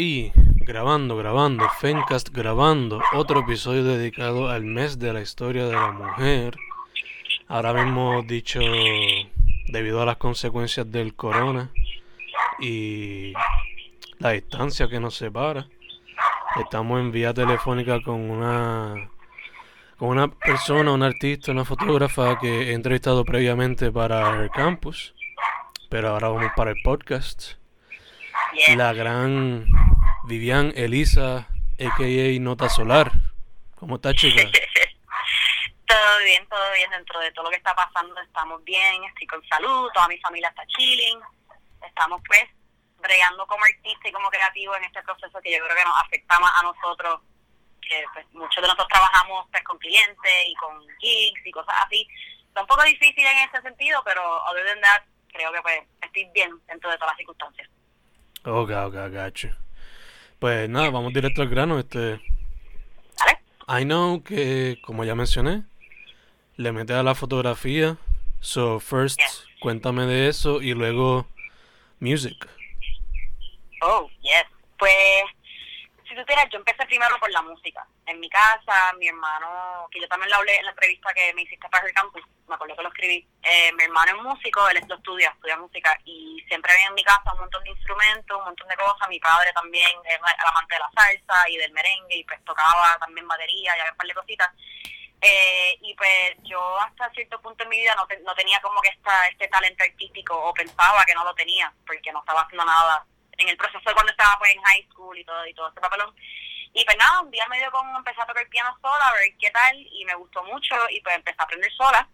Y grabando, grabando, Fencast grabando otro episodio dedicado al mes de la historia de la mujer. Ahora mismo dicho debido a las consecuencias del corona y la distancia que nos separa. Estamos en vía telefónica con una con una persona, un artista, una fotógrafa que he entrevistado previamente para el campus, pero ahora vamos para el podcast. La gran Vivian Elisa, a.k.a. Nota Solar. ¿Cómo está, chica? todo bien, todo bien. Dentro de todo lo que está pasando, estamos bien. Estoy con salud, toda mi familia está chilling. Estamos, pues, bregando como artista y como creativo en este proceso que yo creo que nos afecta más a nosotros, que pues, muchos de nosotros trabajamos pues, con clientes y con gigs y cosas así. Está un poco difícil en ese sentido, pero other than that, creo que pues estoy bien dentro de todas las circunstancias. Ok, ok, gacho. Pues nada, vamos directo al grano. Este. I know que, como ya mencioné, le mete a la fotografía. So, first, cuéntame de eso y luego, music. Oh, yes. Pues, quieres, yo empecé primero por la música. En mi casa, mi hermano, que yo también lo hablé en la entrevista que me hiciste para el campus, me acuerdo que lo escribí. Eh, mi hermano es músico, él estudia, estudia música, y siempre había en mi casa un montón de instrumentos, un montón de cosas. Mi padre también es amante de la salsa y del merengue, y pues tocaba también batería y un par de cositas. Eh, y pues yo hasta cierto punto en mi vida no, no tenía como que esta, este talento artístico o pensaba que no lo tenía porque no estaba haciendo nada en el proceso de cuando estaba pues en high school y todo y todo ese papelón. Y pues nada, un día me dio con empezar a tocar el piano sola, a ver qué tal, y me gustó mucho, y pues empecé a aprender sola.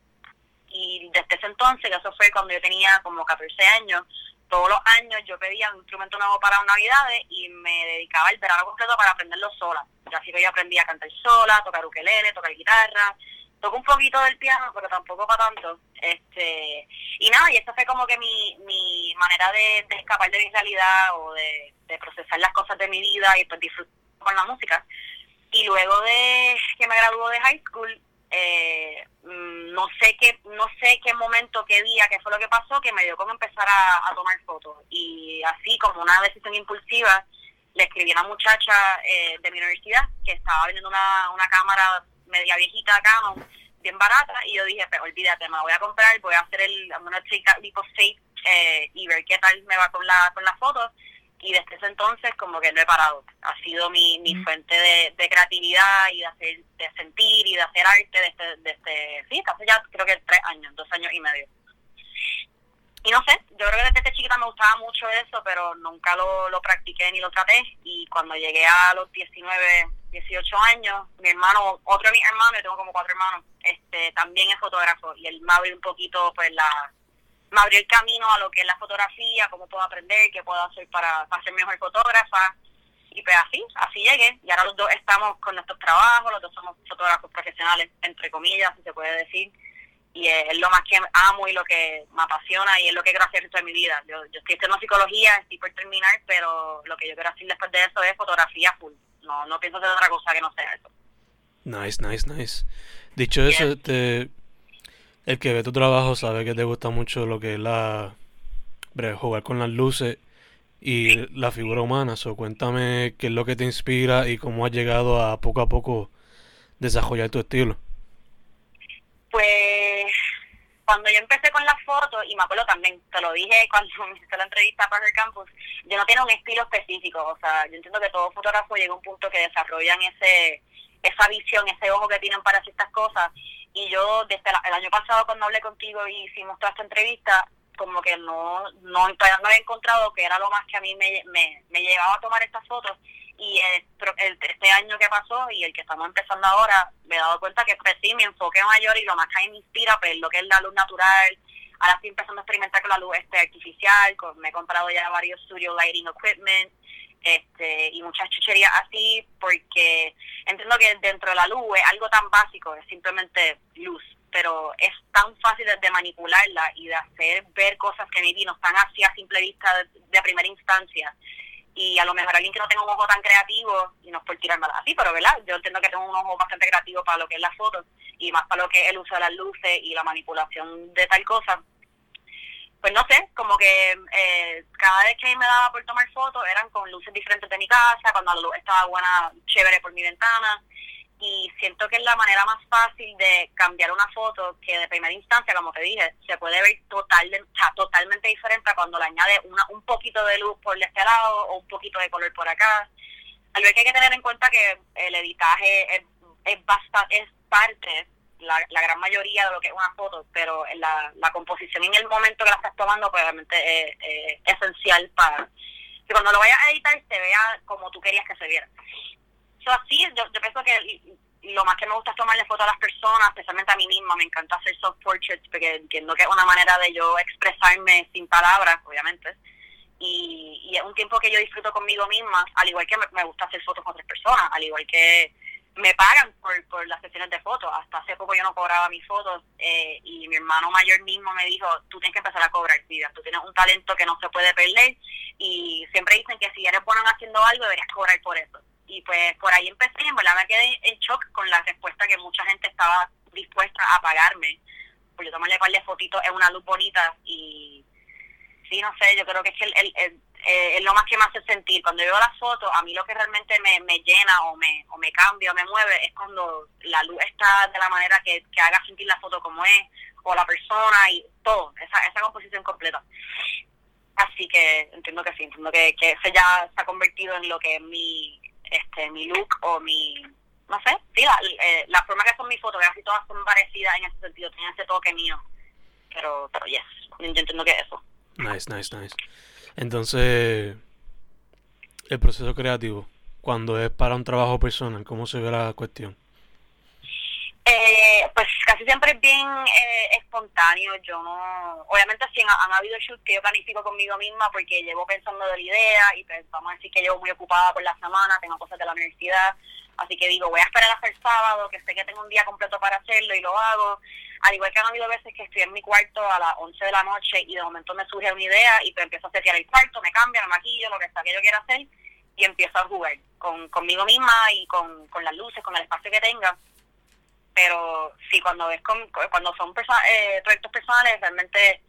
Y desde ese entonces, que eso fue cuando yo tenía como 14 años, todos los años yo pedía un instrumento nuevo para Navidades y me dedicaba el verano completo para aprenderlo sola. Así que yo aprendí a cantar sola, tocar ukelele, tocar guitarra, toco un poquito del piano, pero tampoco para tanto. este Y nada, y esta fue como que mi, mi manera de, escapar de mi realidad o de, procesar las cosas de mi vida y pues disfrutar con la música. Y luego de que me graduó de high school, eh, mm, no sé qué no sé qué momento, qué día, qué fue lo que pasó, que me dio como empezar a, tomar fotos. Y así como una decisión impulsiva, le escribí a una muchacha eh, de mi universidad que estaba vendiendo una, una cámara media viejita Canon, bien barata, y yo dije, pues olvídate, me la voy a comprar, voy a hacer el, I'm gonna take that leap of faith eh, y ver qué tal me va con la con las fotos. Y desde ese entonces como que no he parado. Ha sido mi, mi mm. fuente de, de, creatividad y de hacer de sentir y de hacer arte desde, desde sí, hace ya creo que tres años, dos años y medio. Y no sé, yo creo que desde chiquita me gustaba mucho eso, pero nunca lo, lo practiqué ni lo traté. Y cuando llegué a los 19, 18 años, mi hermano, otro de mis hermanos, yo tengo como cuatro hermanos, este también es fotógrafo y él me abrió un poquito, pues la, me abrió el camino a lo que es la fotografía, cómo puedo aprender, qué puedo hacer para, para ser mejor fotógrafa. Y pues así, así llegué. Y ahora los dos estamos con nuestros trabajos, los dos somos fotógrafos profesionales, entre comillas, si se puede decir. Y es lo más que amo y lo que me apasiona y es lo que quiero hacer de mi vida. Yo, yo estoy estudiando psicología, estoy por terminar, pero lo que yo quiero hacer después de eso es fotografía full no, no pienso hacer otra cosa que no sea eso. Nice, nice, nice. Dicho eso, este, el que ve tu trabajo sabe que te gusta mucho lo que es la jugar con las luces y la figura humana. So, cuéntame qué es lo que te inspira y cómo has llegado a poco a poco desarrollar tu estilo. Pues cuando yo empecé con las fotos, y me acuerdo también, te lo dije cuando me hice la entrevista para el campus, yo no tengo un estilo específico, o sea, yo entiendo que todo fotógrafo llega a un punto que desarrollan ese esa visión, ese ojo que tienen para ciertas cosas, y yo desde el año pasado cuando hablé contigo y hicimos toda esta entrevista, como que no, no, no había encontrado que era lo más que a mí me, me, me llevaba a tomar estas fotos, y el, este año que pasó y el que estamos empezando ahora, me he dado cuenta que pues sí, mi enfoque mayor y lo más que me inspira, pues lo que es la luz natural. Ahora estoy empezando a experimentar con la luz este artificial, me he comprado ya varios studio lighting equipment este y muchas chucherías así, porque entiendo que dentro de la luz es algo tan básico, es simplemente luz, pero es tan fácil de, manipularla y de hacer ver cosas que maybe no están así a simple vista de primera instancia y a lo mejor alguien que no tenga un ojo tan creativo, y no es por tirarme así, pero ¿verdad? Yo entiendo que tengo un ojo bastante creativo para lo que es las fotos y más para lo que es el uso de las luces y la manipulación de tal cosa, pues no sé, como que eh, cada vez que me daba por tomar fotos eran con luces diferentes de mi casa, cuando la luz estaba buena, chévere por mi ventana. Y siento que es la manera más fácil de cambiar una foto que de primera instancia, como te dije, se puede ver total, totalmente diferente cuando le añade una, un poquito de luz por este lado o un poquito de color por acá. Algo que hay que tener en cuenta que el editaje es, es, bastante, es parte la, la, gran mayoría de lo que es una foto, pero la, la composición en el momento que la estás tomando pues realmente es, esencial para que cuando lo vayas a editar se vea como tú querías que se viera. So, así, yo, yo pienso que lo más que me gusta es tomarle fotos a las personas, especialmente a mí misma, me encanta hacer soft portraits porque entiendo que es una manera de yo expresarme sin palabras, obviamente. Y, y es un tiempo que yo disfruto conmigo misma, al igual que me, me gusta hacer fotos con otras personas, al igual que me pagan por, por las sesiones de fotos. Hasta hace poco yo no cobraba mis fotos eh, y mi hermano mayor mismo me dijo, tú tienes que empezar a cobrar, vida. Tú tienes un talento que no se puede perder y siempre dicen que si eres bueno haciendo algo deberías cobrar por eso. Y pues por ahí empecé y en verdad me quedé en shock con la respuesta que mucha gente estaba dispuesta a pagarme. Pues yo tomarle par de fotitos en una luz bonita y sí, no sé, yo creo que es que el, el eh, es lo más que me hace sentir. Cuando veo las fotos, a mí lo que realmente me, me llena o me, o me cambia o me mueve es cuando la luz está de la manera que, que haga sentir la foto como es, o la persona y todo, esa, esa composición completa. Así que entiendo que sí, entiendo que, que ese ya se ha convertido en lo que es mi, este, mi look o mi, no sé, sí, la, eh, forma que son mis fotos, casi todas son parecidas en ese sentido, tienen ese toque mío. Pero, pero yes, yo entiendo que es eso. Nice, nice, nice. Entonces, el proceso creativo, cuando es para un trabajo personal, ¿cómo se ve la cuestión? Eh, pues casi siempre es bien eh, espontáneo. Yo no, obviamente sí han, habido shoots que yo planifico conmigo misma porque llevo pensando de la idea y pues vamos a decir que llevo muy ocupada por la semana, tengo cosas de la universidad, así que digo voy a esperar hasta el sábado, que sé que tengo un día completo para hacerlo y lo hago al igual que han habido veces que estoy en mi cuarto a las 11 de la noche y de momento me surge una idea y pues empiezo a setear el cuarto, me cambio, me maquillo, lo que sea que yo quiera hacer y empiezo a jugar con, conmigo misma y con, con las luces, con el espacio que tenga. Pero sí, cuando ves con, cuando son eh, proyectos personales, realmente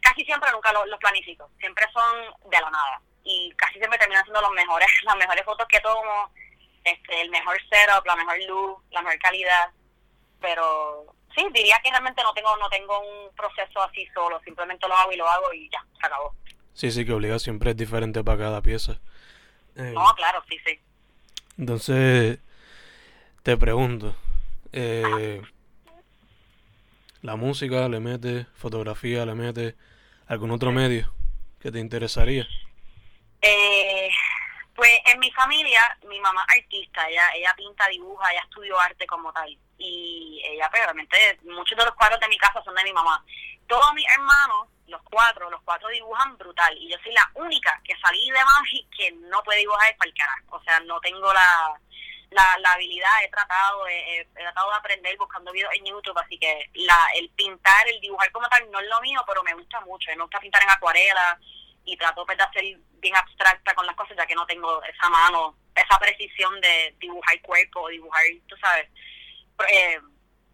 casi siempre nunca los, los planifico, siempre son de la nada y casi siempre terminan siendo los mejores, las mejores fotos que tomo, este, el mejor setup, la mejor luz, la mejor calidad, pero sí, diría que realmente no tengo no tengo un proceso así solo, simplemente lo hago y lo hago y ya, se acabó. Sí, sí, que obliga siempre es diferente para cada pieza. Eh, no, claro, sí, sí. Entonces, te pregunto, eh, ¿la música le mete, fotografía le mete, algún otro medio que te interesaría? Eh, pues en mi familia, mi mamá es artista, ella, ella pinta, dibuja, ella estudió arte como tal. Y ella, pues, realmente, muchos de los cuadros de mi casa son de mi mamá. Todos mis hermanos, los cuatro, los cuatro dibujan brutal. Y yo soy la única que salí de Magi que no puede dibujar para el carajo. O sea, no tengo la, la, la habilidad, he tratado, he, he, tratado de aprender buscando videos en YouTube, así que la, el pintar, el dibujar como tal no es lo mío, pero me gusta mucho. Me gusta pintar en acuarela, y trato pues, de hacer bien abstracta con las cosas ya que no tengo esa mano, esa precisión de dibujar cuerpo, dibujar, tú sabes, eh,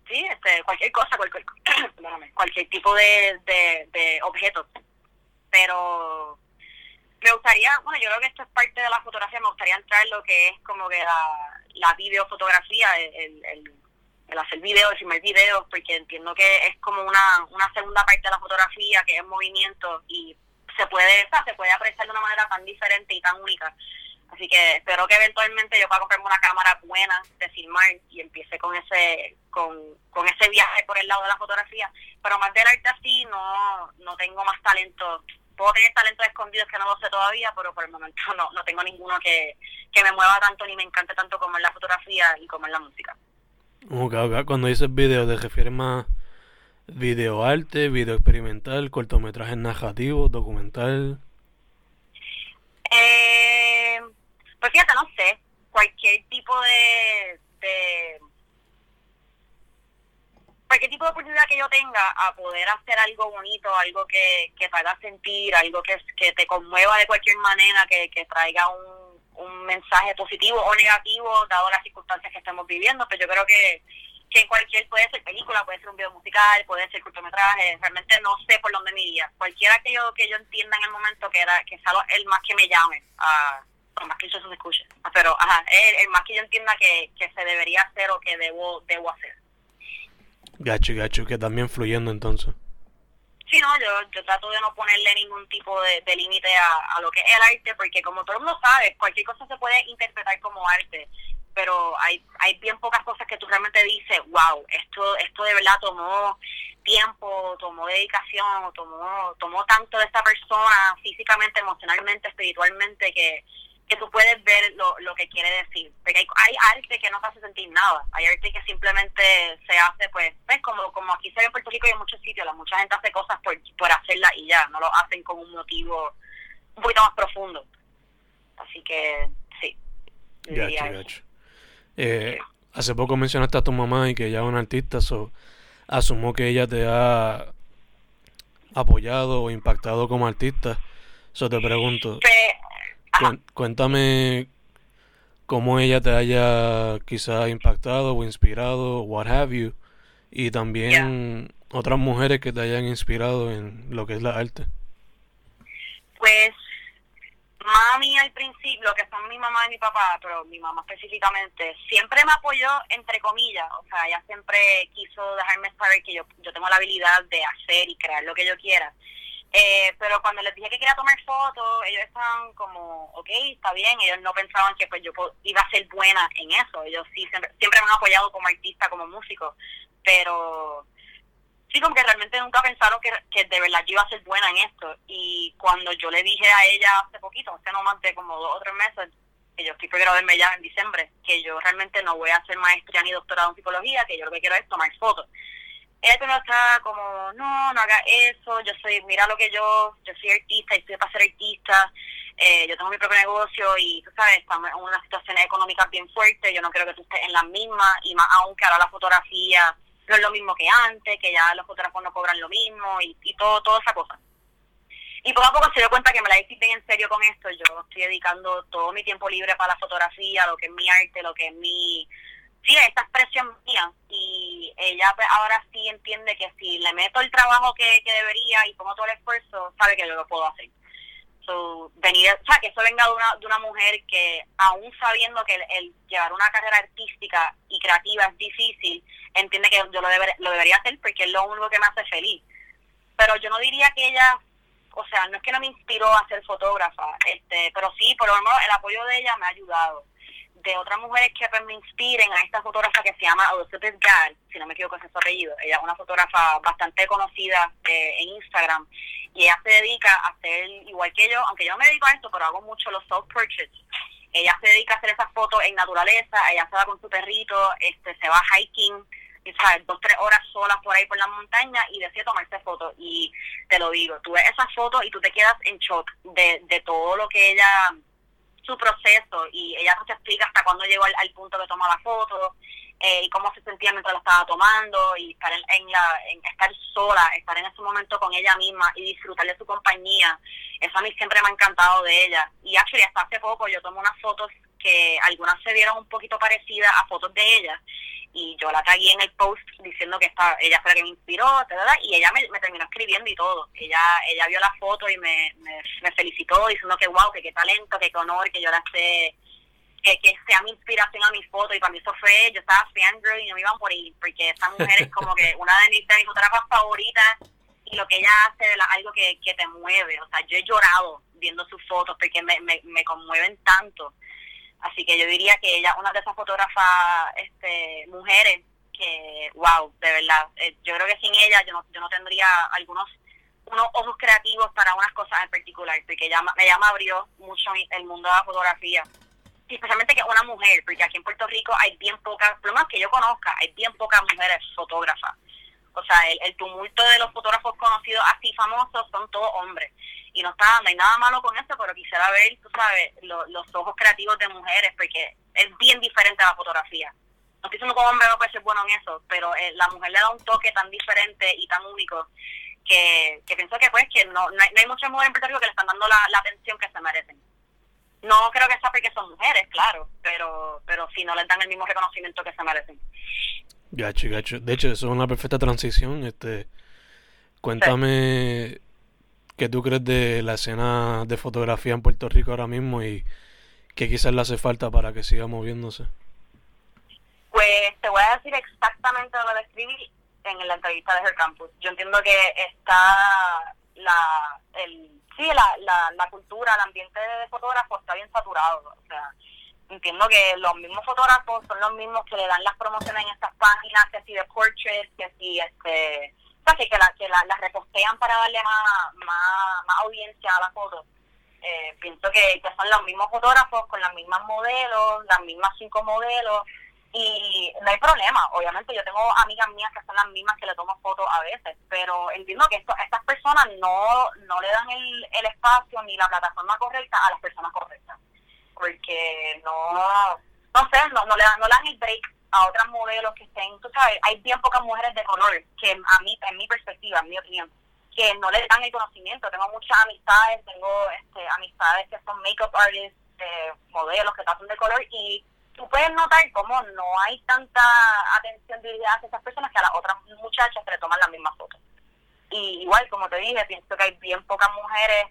sí, este, cualquier cosa, cualquier, cualquier tipo de, de, de objeto. Pero me gustaría, bueno, yo creo que esto es parte de la fotografía, me gustaría entrar en lo que es como que la, la videofotografía, el, el, el hacer videos, filmar videos, porque entiendo que es como una, una segunda parte de la fotografía, que es movimiento y se puede, se puede apreciar de una manera tan diferente y tan única. Así que espero que eventualmente yo pueda comprarme una cámara buena de filmar y empiece con ese con, con ese viaje por el lado de la fotografía. Pero más del arte así no, no tengo más talento. Puedo tener talentos escondidos que no lo sé todavía, pero por el momento no, no tengo ninguno que, que me mueva tanto ni me encante tanto como en la fotografía y como en la música. Cuando dices video, ¿te refieres más videoarte, video experimental, cortometraje narrativo, documental? Eh, pues fíjate, no sé, cualquier tipo de, de cualquier tipo de oportunidad que yo tenga a poder hacer algo bonito, algo que, que te haga sentir, algo que, que te conmueva de cualquier manera, que, que traiga un, un mensaje positivo o negativo, dado las circunstancias que estamos viviendo, pues yo creo que que cualquier puede ser película, puede ser un video musical, puede ser cortometraje, realmente no sé por dónde me iría. Cualquiera que yo que yo entienda en el momento que era que sea el más que me llame, a más que eso se escuche, pero ajá, el, más que yo entienda que, que se debería hacer o que debo debo hacer. Gacho, gacho, que también fluyendo entonces. Sí, no, yo, yo trato de no ponerle ningún tipo de, de límite a, a lo que es el arte, porque como todo el mundo sabe, cualquier cosa se puede interpretar como arte pero hay, hay bien pocas cosas que tú realmente dices, wow, esto, esto de verdad tomó tiempo, tomó dedicación, tomó, tomó tanto de esta persona físicamente, emocionalmente, espiritualmente, que, que tú puedes ver lo, lo que quiere decir. Porque hay, hay arte que no te hace sentir nada, hay arte que simplemente se hace, pues, pues como, como aquí se ve en Puerto Rico y en muchos sitios, la mucha gente hace cosas por, por hacerla y ya, no lo hacen con un motivo un poquito más profundo. Así que, sí. Gacho, gacho. Eh, hace poco mencionaste a tu mamá y que ella es una artista, so, asumo que ella te ha apoyado o impactado como artista. Eso te pregunto. Cuéntame cómo ella te haya quizás impactado o inspirado, what have you, y también otras mujeres que te hayan inspirado en lo que es la arte. Pues mami al principio, lo que son mi mamá y mi papá, pero mi mamá específicamente, siempre me apoyó, entre comillas, o sea, ella siempre quiso dejarme saber que yo, yo tengo la habilidad de hacer y crear lo que yo quiera. Eh, pero cuando les dije que quería tomar fotos, ellos estaban como, ok, está bien, ellos no pensaban que pues yo iba a ser buena en eso, ellos sí siempre, siempre me han apoyado como artista, como músico, pero sí, como que realmente nunca pensaron que, que de verdad yo iba a ser buena en esto. Y cuando yo le dije a ella hace poquito, hace no más de como dos o tres meses, que yo estoy verme ya en diciembre, que yo realmente no voy a hacer maestría ni doctorado en psicología, que yo lo que quiero es tomar fotos. Ella primero está como, no, no haga eso, yo soy, mira lo que yo, yo soy artista y estoy para ser artista, eh, yo tengo mi propio negocio y tú sabes, estamos en una situación económica bien fuerte, yo no creo que tú estés en la misma y más aún que ahora la fotografía no es lo mismo que antes, que ya los fotógrafos no cobran lo mismo y, y todo, toda esa cosa. Y poco a poco se dio cuenta que me la hice bien en serio con esto. Yo estoy dedicando todo mi tiempo libre para la fotografía, lo que es mi arte, lo que es mi... Sí, esta expresión mía. Y ella pues, ahora sí entiende que si le meto el trabajo que, que debería y pongo todo el esfuerzo, sabe que yo lo puedo hacer venir, o sea, que eso venga de una, de una mujer que aún sabiendo que el, llevar una carrera artística y creativa es difícil, entiende que yo lo, lo debería hacer porque es lo único que me hace feliz. Pero yo no diría que ella, o sea, no es que no me inspiró a ser fotógrafa, este, pero sí, por lo menos el apoyo de ella me ha ayudado. De otras mujeres que pues, me inspiren a esta fotógrafa que se llama Elizabeth Gall, si no me equivoco es su apellido, ella es una fotógrafa bastante conocida eh, en Instagram y ella se dedica a hacer, igual que yo, aunque yo no me dedico a esto, pero hago mucho los soft portraits. Ella se dedica a hacer esas fotos en naturaleza, ella se va con su perrito, este se va hiking, sabes, dos, tres horas solas por ahí por la montaña y decide tomarse fotos. Y te lo digo, tú ves esas fotos y tú te quedas en shock de, de todo lo que ella, su proceso, y ella no te explica hasta cuándo llegó al, punto de tomar la foto, eh, y cómo se sentía mientras lo estaba tomando y estar en, la, en estar sola, estar en ese momento con ella misma y disfrutar de su compañía. Eso a mí siempre me ha encantado de ella. Y actually hasta hace poco yo tomo unas fotos que algunas se vieron un poquito parecidas a fotos de ella y yo la tagué en el post diciendo que esta, ella fue la que me inspiró, y ella me, terminó escribiendo y todo. Ella ella vio la foto y me, me, me felicitó diciendo que wow, que qué talento, que qué honor, que yo la sé que, que sea mi inspiración a mis fotos y para mí eso fue, yo estaba fangirl y no me iban por ir porque esa mujer es como que una de mis, de fotógrafas favoritas y lo que ella hace es algo que, que te mueve, o sea, yo he llorado viendo sus fotos porque me, me, me conmueven tanto, así que yo diría que ella una de esas fotógrafas este, mujeres que, wow, de verdad, eh, yo creo que sin ella yo no, yo no tendría algunos unos ojos creativos para unas cosas en particular, porque ella, ella me abrió mucho el mundo de la fotografía especialmente que una mujer, porque aquí en Puerto Rico hay bien pocas, por lo menos que yo conozca, hay bien pocas mujeres fotógrafas. O sea, el, tumulto de los fotógrafos conocidos así famosos son todos hombres. Y no está, no hay nada malo con eso, pero quisiera ver, tú sabes, los ojos creativos de mujeres, porque es bien diferente a la fotografía. No estoy diciendo que un hombre no puede ser bueno en eso, pero eh, la mujer le da un toque tan diferente y tan único que, que pienso que pues que no, no, hay, muchas mujeres en Puerto Rico que le están dando la atención que se merecen. No creo que sea porque son mujeres, claro, pero, pero si no les dan el mismo reconocimiento que se merecen. Gacho, gacho. De hecho, eso es una perfecta transición. Este, cuéntame qué tú crees de la escena de fotografía en Puerto Rico ahora mismo y qué quizás le hace falta para que siga moviéndose. Pues te voy a decir exactamente lo que escribí en la entrevista de Her Campus. Yo entiendo que está la, el, sí, la, la, la cultura, el ambiente de fotógrafo está bien saturado. O sea, entiendo que los mismos fotógrafos son los mismos que le dan las promociones en estas páginas, que si de portraits, que si este, o sea, que, que, la, que la, las repostean para darle más, más, más audiencia a la foto. Eh, pienso que, que son los mismos fotógrafos con las mismas modelos, las mismas cinco modelos, y no hay problema. Obviamente yo tengo amigas mías que son las mismas que le tomo fotos a veces, pero entiendo que esto, estas personas no, no le dan el, el espacio ni la plataforma correcta a las personas correctas porque no, no sé, no, no, le, dan, no le dan el break a otras modelos que estén, tú sabes, hay bien pocas mujeres de color que a mí, en mi perspectiva, en mi opinión, que no le dan el conocimiento. Tengo muchas amistades, tengo este, amistades que son makeup artists, eh, modelos que están de color y tú puedes notar cómo no hay tanta atención dirigida hacia esas personas que a las otras muchachas que le toman las mismas fotos. Y igual, como te dije, pienso que hay bien pocas mujeres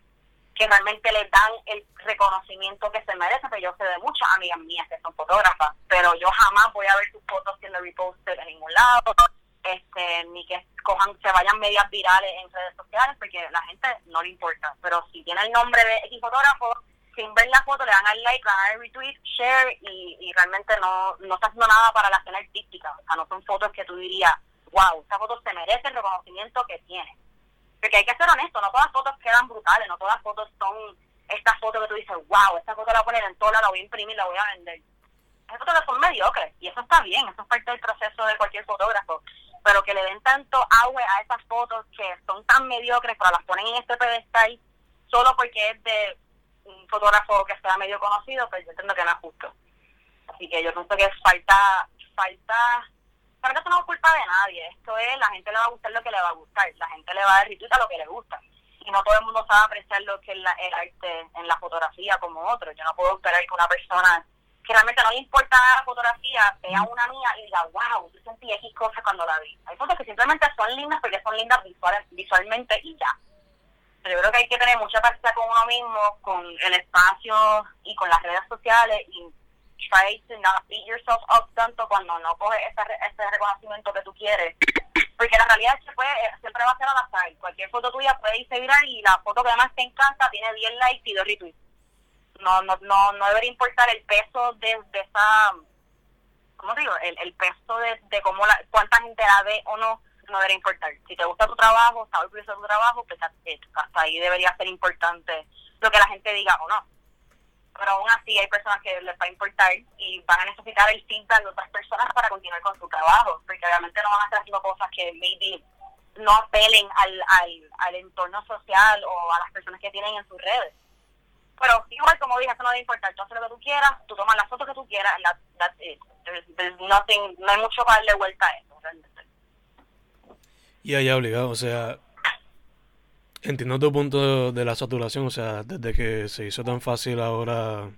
que realmente les dan el reconocimiento que se merece, pero yo sé de muchas amigas mías que son fotógrafas, pero yo jamás voy a ver tus fotos siendo reposted en ningún lado, este, ni que cojan, se vayan medias virales en redes sociales, porque a la gente no le importa, pero si tiene el nombre de X fotógrafo, sin ver la foto le dan al like, le dan al retweet, share, y, y realmente no, no está haciendo nada para la escena artística, o sea, no son fotos que tú dirías, wow, esta foto se merece el reconocimiento que tiene porque hay que ser honesto, no todas fotos quedan brutales, no todas fotos son estas fotos que tú dices, wow, esta foto la voy a poner en toda, la voy a imprimir, la voy a vender. Esas fotos son mediocres y eso está bien, eso es parte del proceso de cualquier fotógrafo. Pero que le den tanto agua a esas fotos que son tan mediocres, pero las ponen en este pedestal solo porque es de un fotógrafo que sea medio conocido, pues yo entiendo que no es justo. Así que yo pienso que falta, falta pero esto no es culpa de nadie, esto es, la gente le va a gustar lo que le va a gustar, la gente le va a dar a lo que le gusta. Y no todo el mundo sabe apreciar lo que es la, el arte en la fotografía como otro. Yo no puedo esperar que una persona que realmente no le importa la fotografía vea una mía y diga, wow, yo sentí X cosas cuando la vi. Hay fotos que simplemente son lindas porque son lindas visuales, visualmente y ya. Pero yo creo que hay que tener mucha paciencia con uno mismo, con el espacio y con las redes sociales y try to not beat yourself up tanto cuando no coges ese, ese reconocimiento que tú quieres. Porque la realidad es que puede, siempre va a ser al azar. Cualquier foto tuya puede irse viral y la foto que además te encanta tiene 10 likes y 2 retweets. No, no, no, no debería importar el peso de, de esa, ¿cómo digo? El, el peso de, de cómo la, cuánta gente la ve o no, no debería importar. Si te gusta tu trabajo, orgulloso de tu trabajo, pues hasta ahí debería ser importante lo que la gente diga o no pero aún así hay personas que les va a importar y van a necesitar el feedback de otras personas para continuar con su trabajo, porque obviamente no van a estar haciendo cosas que maybe no apelen al, al, al entorno social o a las personas que tienen en sus redes. Pero igual, como dije, eso no debe importar. Tú haces lo que tú quieras, tú tomas las fotos que tú quieras, that, that's it. nothing, no hay mucho para darle vuelta a eso. Realmente. Y ahí obligado, o sea, Entiendo tu punto de la saturación, o sea, desde que se hizo tan fácil ahora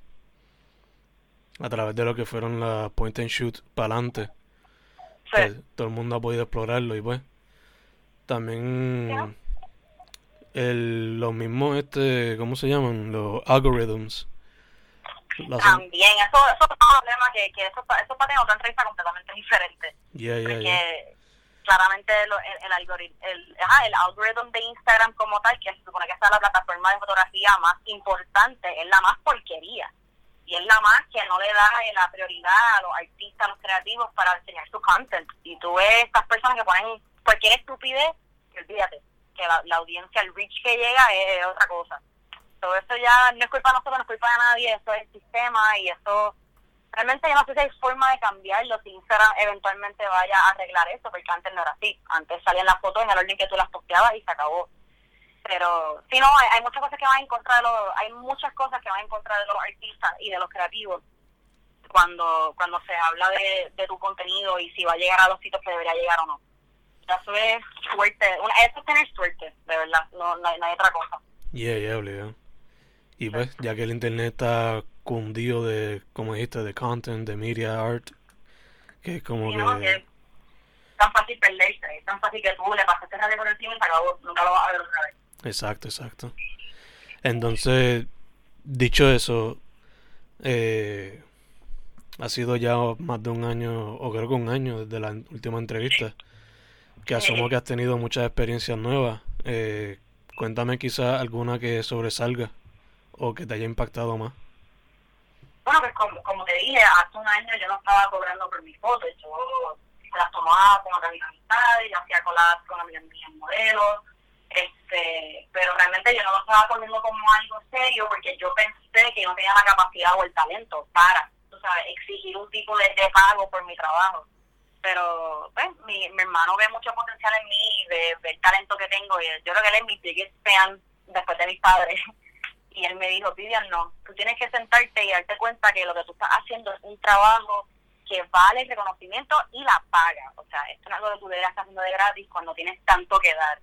a través de lo que fueron las point and shoot para adelante. Todo el mundo ha podido explorarlo y pues también el, los mismos, este, ¿cómo se llaman? Los algorithms. También, eso, eso es un problema que, que eso, eso para otra entrevista completamente diferente. Yeah, yeah, porque claramente el, el, algoritmo, el, el algoritmo de Instagram como tal, que se supone que es la plataforma de fotografía más importante, es la más porquería. Y es la más que no le da la prioridad a los artistas, a los creativos para enseñar su content. Y tú ves estas personas que ponen cualquier estupidez, olvídate, que la, la audiencia, el reach que llega es otra cosa. Todo eso ya no es culpa de nosotros, no es culpa de nadie, eso es el sistema y eso realmente yo no sé si hay forma de cambiarlo, si Instagram eventualmente vaya a arreglar eso, porque antes no era así. Antes salían las fotos en el orden que tú las posteabas y se acabó. Pero sí, no, hay, muchas cosas que van en contra de los, hay muchas cosas que van en contra de los artistas y de los creativos cuando cuando se habla de, de tu contenido y si va a llegar a los sitios que debería llegar o no. Eso es suerte, eso es tener suerte, de verdad, no, no, hay, otra cosa. Yeah, yeah, Y pues, ya que el internet está cundido de, como dijiste, de content, de media art, que es como que... tan fácil perderse, es tan fácil que tú le pasaste radio por encima y se acabó, nunca lo vas a ver otra vez. Exacto, exacto. Entonces, dicho eso, eh, ha sido ya más de un año, o creo que un año desde la última entrevista, que asumo que has tenido muchas experiencias nuevas. Eh, cuéntame quizá alguna que sobresalga o que te haya impactado más. Bueno, pues como, como te dije, hace un año yo no estaba cobrando por mis fotos, yo las tomaba con otras amistades, hacía coladas con amigas mías modelos, este, pero realmente yo no lo estaba poniendo como algo serio porque yo pensé que no tenía la capacidad o el talento para, tú sabes, exigir un tipo de, pago por mi trabajo. Pero pues, mi, mi hermano ve mucho potencial en mí, ve, ve el talento que tengo y yo creo que él es mi biggest fan después de mis padres. Y él me dijo, Vivian, no, tú tienes que sentarte y darte cuenta que lo que tú estás haciendo es un trabajo que vale el reconocimiento y la paga. O sea, esto no es algo que tú deberías estar haciendo de gratis cuando tienes tanto que dar.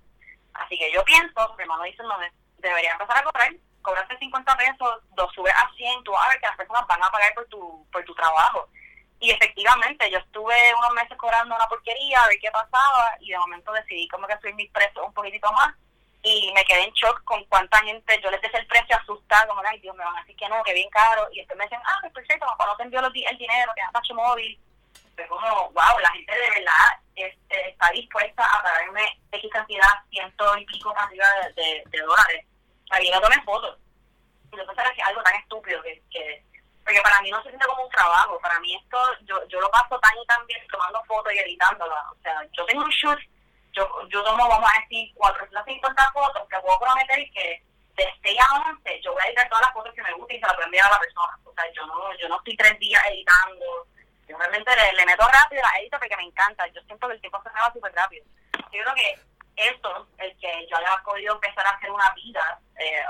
Así que yo pienso, mi hermano dice, no, debería empezar a cobrar, cobrarse 50 pesos, lo subes a 100, tú vas a ver que las personas van a pagar por tu, por tu trabajo. Y efectivamente, yo estuve unos meses cobrando una porquería a ver qué pasaba y de momento decidí como que subir mis precios un poquitito más y me quedé en shock con cuánta gente, yo les decía el precio asustado, como, ay Dios, me van a decir que no, que bien caro, y después me dicen, ah, pues perfecto, papá no te envió el dinero, que es móvil, pero como, wow, la gente de verdad este, está dispuesta a pagarme X cantidad, ciento y pico cantidad de, de, dólares, para que yo tome fotos. Y pasa es que algo tan estúpido que, que, porque para mí no se siente como un trabajo, para mí esto, yo, yo lo paso tan y tan bien tomando fotos y editándolas, o sea, yo tengo un shoot yo, yo tomo, vamos a decir, 450 fotos que puedo prometer que de 6 a 11 yo voy a editar todas las fotos que me gusten y se las voy a enviar a la persona. O sea, yo no, yo no estoy tres días editando. Yo realmente le, meto rápido la edito porque me encanta. Yo siento que el tiempo se me va súper rápido. Yo creo que esto, el que yo haya podido empezar a hacer una vida, eh,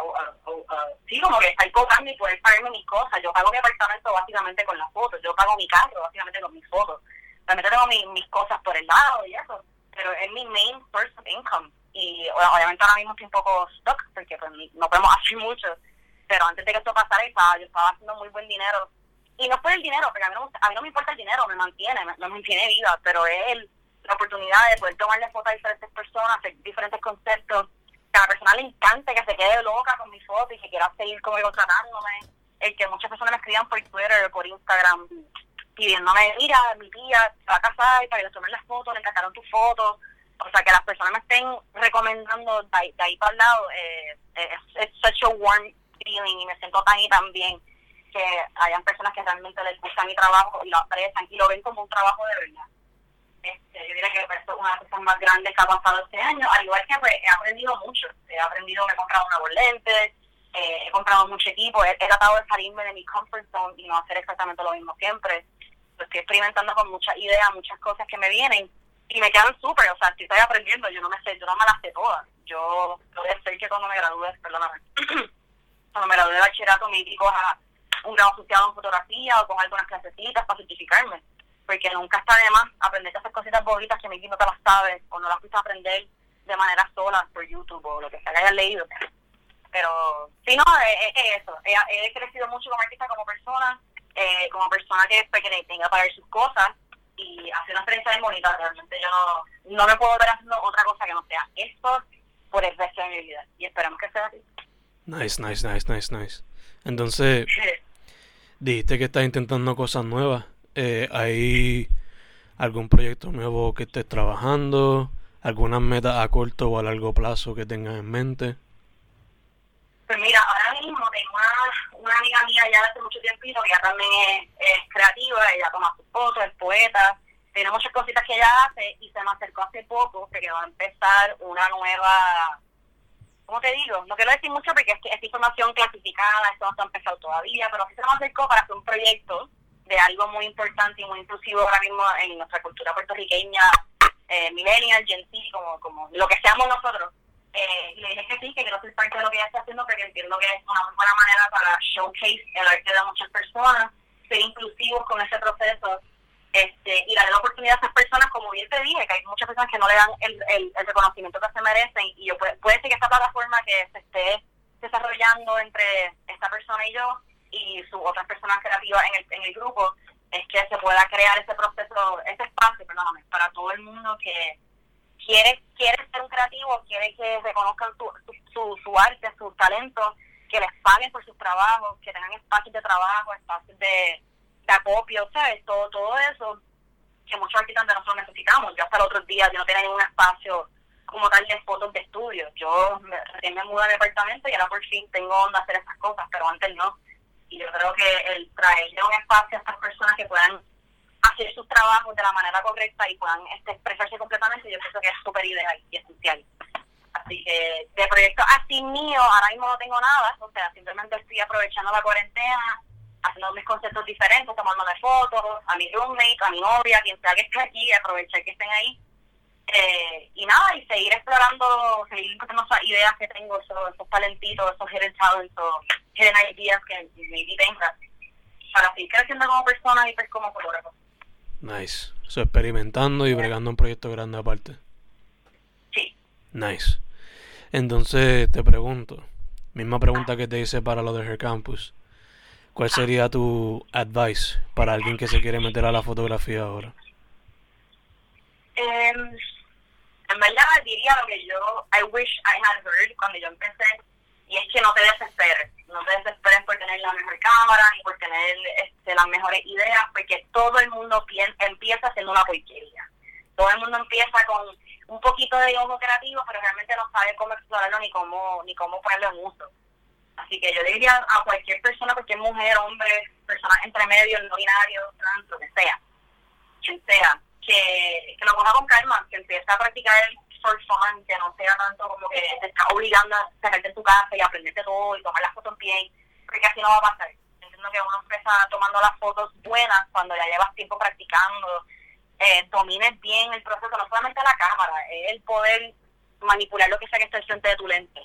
sí, como que estar cobrando y poder pagarme mis cosas. Yo pago mi apartamento básicamente con las fotos. Yo pago mi carro básicamente con mis fotos. También tengo mis cosas por el lado y eso pero es mi main source of income. Y obviamente ahora mismo estoy un poco stuck porque pues, no podemos hacer mucho. Pero antes de que esto pasara, yo estaba haciendo muy buen dinero. Y no fue el dinero, porque a mí no, a mí no me importa el dinero, me mantiene, me, mantiene viva, pero es la oportunidad de poder tomarle fotos a diferentes personas, hacer diferentes conceptos. Que a la persona le encante, que se quede loca con mis fotos y que quiera seguir conmigo tratándome. El que muchas personas me escriban por Twitter, por Instagram, pidiéndome, mira, mi tía se va a casar para que le tomen las fotos, le encantaron tus fotos. O sea, que las personas me estén recomendando de ahí, para el lado, eh, es, such a warm feeling y me siento tan y tan bien que hayan personas que realmente les gusta mi trabajo y lo aprecian y lo ven como un trabajo de verdad. Este, yo diría que es una de las cosas más grandes que ha pasado este año, al igual que pues, he aprendido mucho. He aprendido, me he comprado una lente, eh, he comprado mucho equipo, he, he, tratado de salirme de mi comfort zone y no hacer exactamente lo mismo siempre estoy experimentando con muchas ideas, muchas cosas que me vienen y me quedan súper, o sea, estoy aprendiendo, yo no me sé, yo no me las sé todas. Yo voy a ser que cuando me gradúe, perdóname, cuando me gradúe de bachillerato me a un grado asociado en fotografía o con algunas clasecitas para certificarme, porque nunca está de más aprender esas cositas bonitas que mi no te las sabe o no las fuiste a aprender de manera sola por YouTube o lo que sea que hayas leído. Pero sí, no, es, eso. He, he crecido mucho como artista, como persona eh, como persona que, pues, que tenga que pagar sus cosas y hacer una experiencia bien bonita. Realmente yo no, no me puedo ver haciendo otra cosa que no sea esto por el resto de mi vida. Y esperamos que sea así. Nice, nice, nice, nice, nice. Entonces, dijiste que estás intentando cosas nuevas. Eh, ¿Hay algún proyecto nuevo que estés trabajando? ¿Algunas metas a corto o a largo plazo que tengas en mente? Pues mira, ahora mismo tengo una, amiga mía ya hace mucho tiempo que ella también es, creativa, ella toma sus fotos, es poeta, tiene muchas cositas que ella hace y se me acercó hace poco que va a empezar una nueva, ¿cómo te digo? No quiero decir mucho porque es que esta información clasificada, esto no está empezado todavía, pero sí se me acercó para hacer un proyecto de algo muy importante y muy inclusivo ahora mismo en nuestra cultura puertorriqueña, eh, millennial, gen como, como lo que seamos nosotros eh, le dije que sí, que quiero ser parte de lo que ella está haciendo porque entiendo que es una muy buena manera para showcase el arte de muchas personas, ser inclusivos con ese proceso este, y darle la oportunidad a esas personas, como bien te dije, que hay muchas personas que no le dan el, el, reconocimiento que se merecen y yo puede, puede ser que esta plataforma que se esté desarrollando entre esta persona y yo y sus otras personas creativas en el, en el grupo es que se pueda crear ese proceso, ese espacio, perdóname, para todo el mundo que quiere quiere ser un creativo, quiere que reconozcan su, su, su arte, su talento, que les paguen por sus trabajos, que tengan espacios de trabajo, espacios de, de acopio, ¿sabes? Todo, todo eso que muchos artistas nosotros necesitamos. Yo hasta el otro día yo no tenía ningún espacio como tal de fotos de estudio. Yo me, recién me mudé de departamento y ahora por fin tengo onda hacer esas cosas, pero antes no. Y yo creo que el traerle un espacio a estas personas que puedan hacer sus trabajos de la manera correcta y puedan este, expresarse completamente, yo pienso que es súper ideal y esencial. Así que de proyectos así mío, ahora mismo no tengo nada, o sea, simplemente estoy aprovechando la cuarentena, haciendo mis conceptos diferentes, tomándome fotos, a mi roommate, a mi novia, quien sea que esté aquí, aprovechar que estén ahí. Eh, y nada, y seguir explorando, seguir encontrando esas ideas que tengo, esos, esos talentitos, esos hidden esos hidden ideas que maybe tenga, para seguir creciendo como persona y pues como fotógrafo. Nice. So, experimentando y bregando un proyecto grande aparte. Sí. Nice. Entonces te pregunto, misma pregunta que te hice para lo de Her Campus. ¿Cuál sería tu advice para alguien que se quiere meter a la fotografía ahora? Eh, en verdad diría lo que yo, I wish I had heard cuando yo empecé, y es que no te desesperes, no te desesperes por tener la mejor cámara ni por tener este, las mejores ideas, porque todo el mundo empieza haciendo una porquería. Todo el mundo empieza con un poquito de ojo creativo, pero realmente no sabe cómo explorarlo ni cómo, ni cómo ponerlo en uso. Así que yo diría a cualquier persona, cualquier mujer, hombre, persona entre medio, no binario, trans, lo que sea, quien sea, que, que lo coja con calma, que empiece a practicar for fun, que no sea tanto como que te está obligando a cerrarte en tu casa y aprenderte todo y tomar las fotos bien, porque así no va a pasar. Entiendo que uno empieza tomando las fotos buenas cuando ya llevas tiempo practicando, eh, domines bien el proceso, no solamente la cámara, es el poder manipular lo que sea que esté frente de tu lente.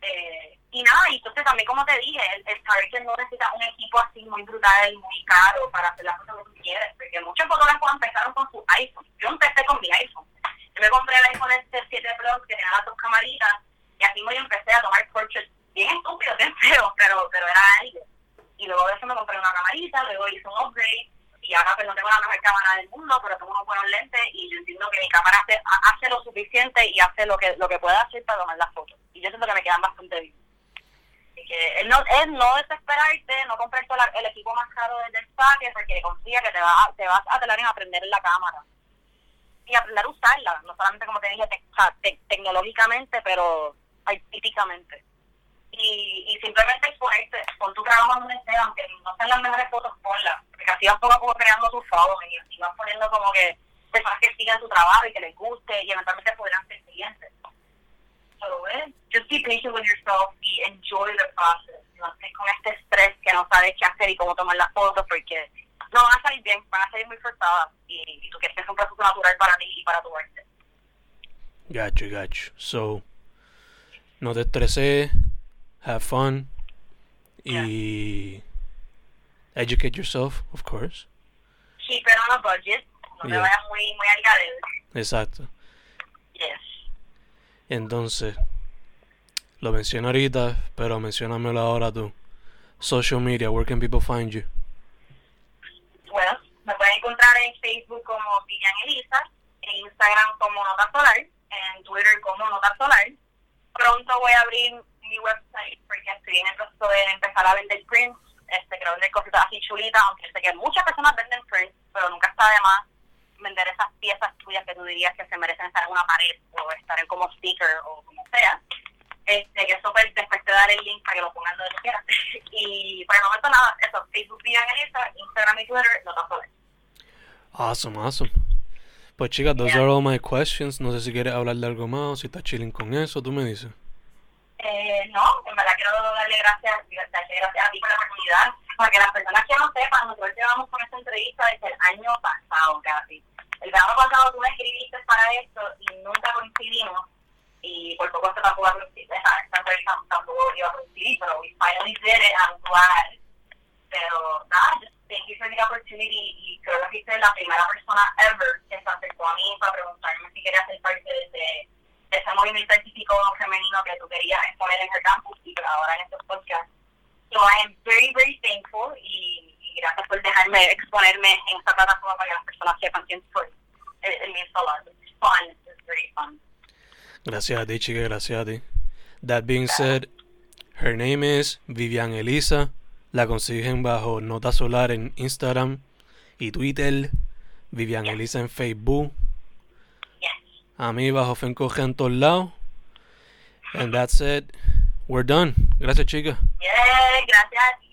Eh, y nada, y entonces también como te dije, el, saber que no necesitas un equipo así muy brutal, muy caro para hacer las cosas que tú quieres, porque muchos fotógrafos empezaron con su iPhone, yo empecé con mi iPhone, me compré el iPhone este 7 Plus que tenía las dos camaritas, y así me empecé a tomar portraits bien estúpidos, bien feos, pero, pero era algo. Y luego de eso me compré una camarita, luego hice un upgrade, y ahora pues no tengo la mejor cámara del mundo, pero tengo unos buenos lentes y yo entiendo que mi cámara hace, hace lo suficiente y hace lo que lo que pueda hacer para tomar las fotos. Y yo siento que me quedan bastante bien. Así que es no, es no desesperarte, no comprar el equipo más caro desde el saque, porque confía que te, va, te vas a tener en aprender en la cámara. Y aprender a usarla, no solamente como te dije, tecnológicamente, pero artísticamente y, y simplemente exponerte, pon tu trabajo donde sea, aunque no sean las mejores fotos, ponlas, porque así vas poco a poco creando tus following y así vas poniendo como que personas que sigan tu trabajo y que les guste y eventualmente podrán ser clientes. So, eh, just be patient with yourself y enjoy the process. No estés con este estrés que no sabes qué hacer y cómo tomar las fotos porque no van a salir bien, van a salir muy forzadas y, y tú quieres que sea un proceso natural para ti y para tu arte. Gacho, gacho. So, no te estreses have fun y educate yourself, of course. Sí, pero on a budget, no te vayas muy, muy al garete. Exacto. Yes. Entonces, lo menciono ahorita, pero menciónamelo ahora tú. Social media, where can people find you? Bueno, me pueden encontrar en Como Villan Elisa, en Instagram como Nota Solar, en Twitter como Nota Solar. Pronto voy a abrir mi website porque estoy en el proceso de empezar a vender prints. Este, quiero vender cositas así chulitas, aunque sé que muchas personas venden prints, pero nunca está de más vender esas piezas tuyas que tú dirías que se merecen estar en una pared o estar en como sticker o como sea. Este, que eso pues, después te daré el link para que lo pongan donde quieras. y por el momento nada, eso, Facebook Vivian Elisa, Instagram y Twitter, no tanto Awesome, awesome. Pues chicas, those are all my questions. No sé si quieres hablar de algo más o si estás chilling con eso, tú me dices. Eh, no, en verdad quiero darle gracias, darle gracias a ti por la oportunidad, porque las personas que no sepan, nosotros llevamos con esta entrevista desde el año pasado casi. El verano pasado tú me escribiste para esto y nunca coincidimos, y por supuesto tampoco esta entrevista tampoco iba a coincidir, pero we finally did it, I'm glad. Pero nada, just thank you for the opportunity, y creo que fuiste la primera persona ever que se acercó a mí para preguntarme si quería ser parte de ese movimiento artístico femenino que tú querías exponer en el campus y ahora en estos podcasts. So I am very, very thankful y, y gracias por dejarme exponerme en esta plataforma para que las personas sepan quién soy. It, it means a lot. It's fun. It's very fun. Gracias a ti, chica, gracias a ti. That being said, her name is Vivian Elisa. La consiguen bajo Nota Solar en Instagram y Twitter. Vivian Elisa en Facebook. A mí bajo Fencoge en todos lados. And that's it. We're done. Gracias, chica. Yeah, gracias.